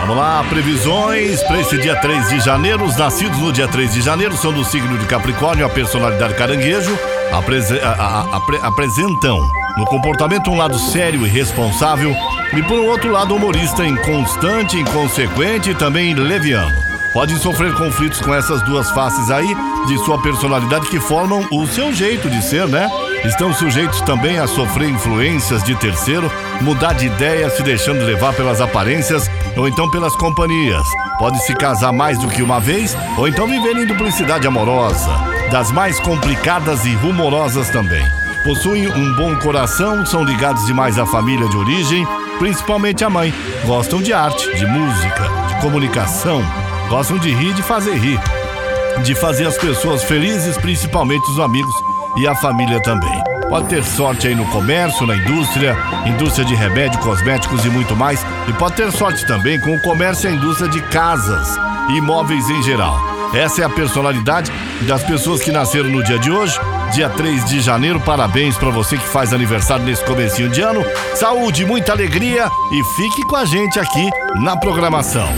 Vamos lá, previsões para esse dia 3 de janeiro. Os nascidos no dia 3 de janeiro são do signo de Capricórnio, a personalidade caranguejo. A, a, apresentam no comportamento um lado sério e responsável, e por outro lado humorista, inconstante, inconsequente e também leviano. Podem sofrer conflitos com essas duas faces aí de sua personalidade que formam o seu jeito de ser, né? Estão sujeitos também a sofrer influências de terceiro, mudar de ideia se deixando levar pelas aparências ou então pelas companhias. Pode se casar mais do que uma vez ou então viver em duplicidade amorosa, das mais complicadas e rumorosas também. Possuem um bom coração, são ligados demais à família de origem, principalmente à mãe. Gostam de arte, de música, de comunicação, gostam de rir e de fazer rir, de fazer as pessoas felizes, principalmente os amigos e a família também. Pode ter sorte aí no comércio, na indústria, indústria de remédio, cosméticos e muito mais. E pode ter sorte também com o comércio e a indústria de casas e imóveis em geral. Essa é a personalidade das pessoas que nasceram no dia de hoje, dia 3 de janeiro. Parabéns para você que faz aniversário nesse comecinho de ano. Saúde, muita alegria e fique com a gente aqui na programação.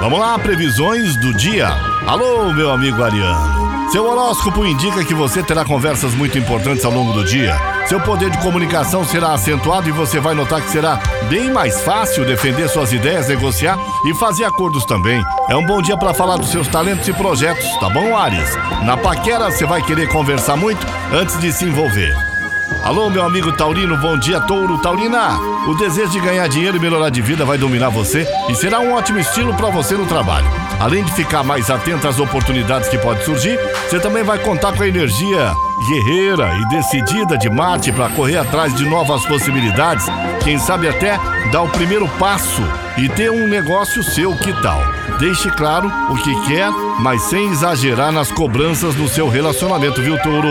Vamos lá, previsões do dia. Alô, meu amigo Ariano. Seu horóscopo indica que você terá conversas muito importantes ao longo do dia. Seu poder de comunicação será acentuado e você vai notar que será bem mais fácil defender suas ideias, negociar e fazer acordos também. É um bom dia para falar dos seus talentos e projetos, tá bom, Ares? Na paquera você vai querer conversar muito antes de se envolver. Alô, meu amigo Taurino, bom dia, Touro Taurina. O desejo de ganhar dinheiro e melhorar de vida vai dominar você e será um ótimo estilo para você no trabalho. Além de ficar mais atento às oportunidades que podem surgir, você também vai contar com a energia guerreira e decidida de Marte para correr atrás de novas possibilidades, quem sabe até dar o primeiro passo e ter um negócio seu, que tal? Deixe claro o que quer, mas sem exagerar nas cobranças no seu relacionamento, viu, Touro?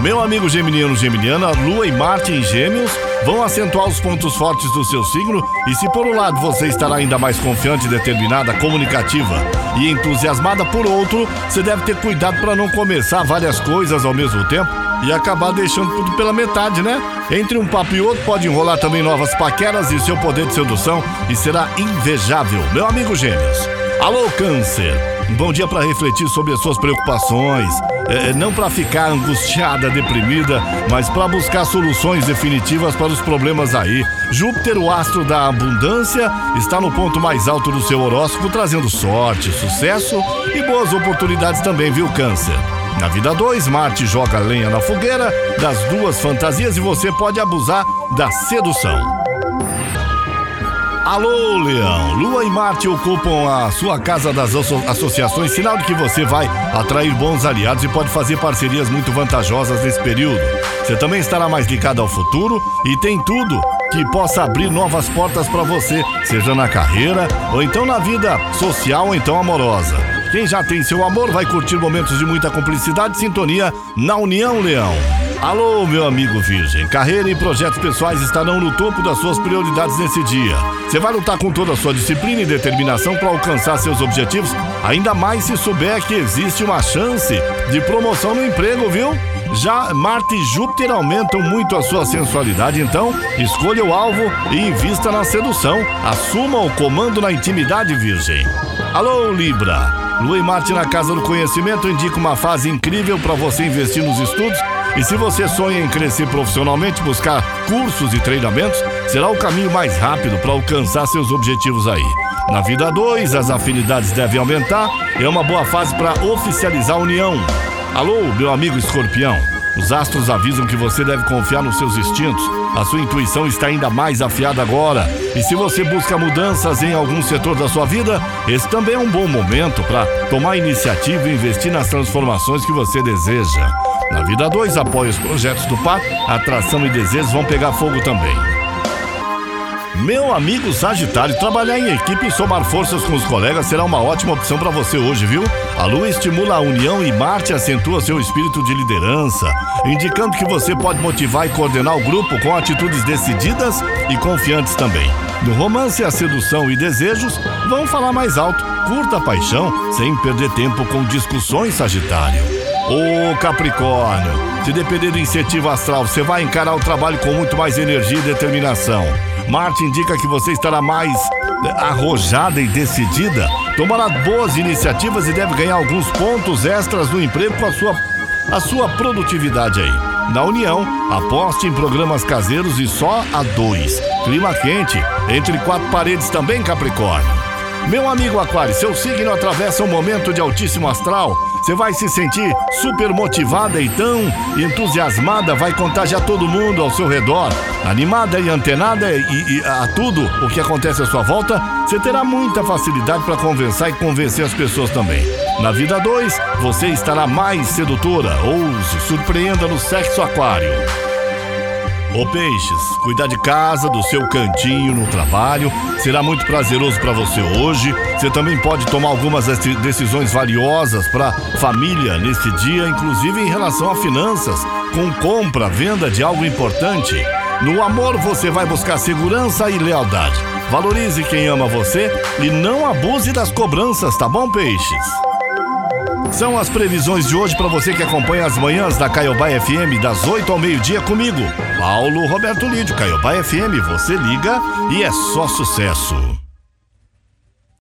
Meu amigo geminiano geminiana, Lua e Marte em Gêmeos vão acentuar os pontos fortes do seu signo e se por um lado você estará ainda mais confiante, determinada, comunicativa e entusiasmada, por outro, você deve ter cuidado para não começar várias coisas ao mesmo tempo e acabar deixando tudo pela metade, né? Entre um papo e outro pode enrolar também novas paqueras e seu poder de sedução e será invejável, meu amigo Gêmeos. Alô, Câncer! Bom dia para refletir sobre as suas preocupações, é, é não para ficar angustiada, deprimida, mas para buscar soluções definitivas para os problemas aí. Júpiter, o astro da abundância, está no ponto mais alto do seu horóscopo, trazendo sorte, sucesso e boas oportunidades também, viu, Câncer? Na vida 2, Marte joga lenha na fogueira das duas fantasias e você pode abusar da sedução. Alô, Leão! Lua e Marte ocupam a sua casa das associações, sinal de que você vai atrair bons aliados e pode fazer parcerias muito vantajosas nesse período. Você também estará mais ligado ao futuro e tem tudo que possa abrir novas portas para você, seja na carreira ou então na vida social ou então amorosa. Quem já tem seu amor vai curtir momentos de muita cumplicidade e sintonia na União Leão. Alô, meu amigo Virgem. Carreira e projetos pessoais estarão no topo das suas prioridades nesse dia. Você vai lutar com toda a sua disciplina e determinação para alcançar seus objetivos, ainda mais se souber que existe uma chance de promoção no emprego, viu? Já Marte e Júpiter aumentam muito a sua sensualidade, então escolha o alvo e invista na sedução. Assuma o comando na intimidade, Virgem. Alô, Libra. Lua e Marte na Casa do Conhecimento indica uma fase incrível para você investir nos estudos e se você sonha em crescer profissionalmente, buscar cursos e treinamentos, será o caminho mais rápido para alcançar seus objetivos aí. Na vida 2, as afinidades devem aumentar, é uma boa fase para oficializar a união. Alô, meu amigo escorpião. Os astros avisam que você deve confiar nos seus instintos. A sua intuição está ainda mais afiada agora. E se você busca mudanças em algum setor da sua vida, esse também é um bom momento para tomar iniciativa e investir nas transformações que você deseja. Na vida 2, apoia os projetos do par, atração e desejos vão pegar fogo também. Meu amigo Sagitário, trabalhar em equipe e somar forças com os colegas será uma ótima opção para você hoje, viu? A Lua estimula a união e Marte acentua seu espírito de liderança, indicando que você pode motivar e coordenar o grupo com atitudes decididas e confiantes também. No romance, a sedução e desejos vão falar mais alto. Curta a paixão sem perder tempo com discussões, Sagitário. Ô Capricórnio, se depender do incentivo astral, você vai encarar o trabalho com muito mais energia e determinação. Marte indica que você estará mais eh, arrojada e decidida, tomará boas iniciativas e deve ganhar alguns pontos extras no emprego com a sua, a sua produtividade aí. Na União, aposte em programas caseiros e só a dois. Clima quente, entre quatro paredes também, Capricórnio. Meu amigo Aquário, seu signo atravessa um momento de altíssimo astral. Você vai se sentir super motivada e tão entusiasmada, vai contagiar todo mundo ao seu redor. Animada e antenada e, e a tudo o que acontece à sua volta, você terá muita facilidade para conversar e convencer as pessoas também. Na vida 2, você estará mais sedutora ou se surpreenda no sexo aquário. Ô Peixes, cuidar de casa, do seu cantinho no trabalho, será muito prazeroso para você hoje. Você também pode tomar algumas decisões valiosas para família nesse dia, inclusive em relação a finanças, com compra, venda de algo importante. No amor você vai buscar segurança e lealdade. Valorize quem ama você e não abuse das cobranças, tá bom, Peixes? São as previsões de hoje para você que acompanha as manhãs da Caiobá FM das 8 ao meio-dia comigo, Paulo Roberto Lídio. Caiobá FM, você liga e é só sucesso.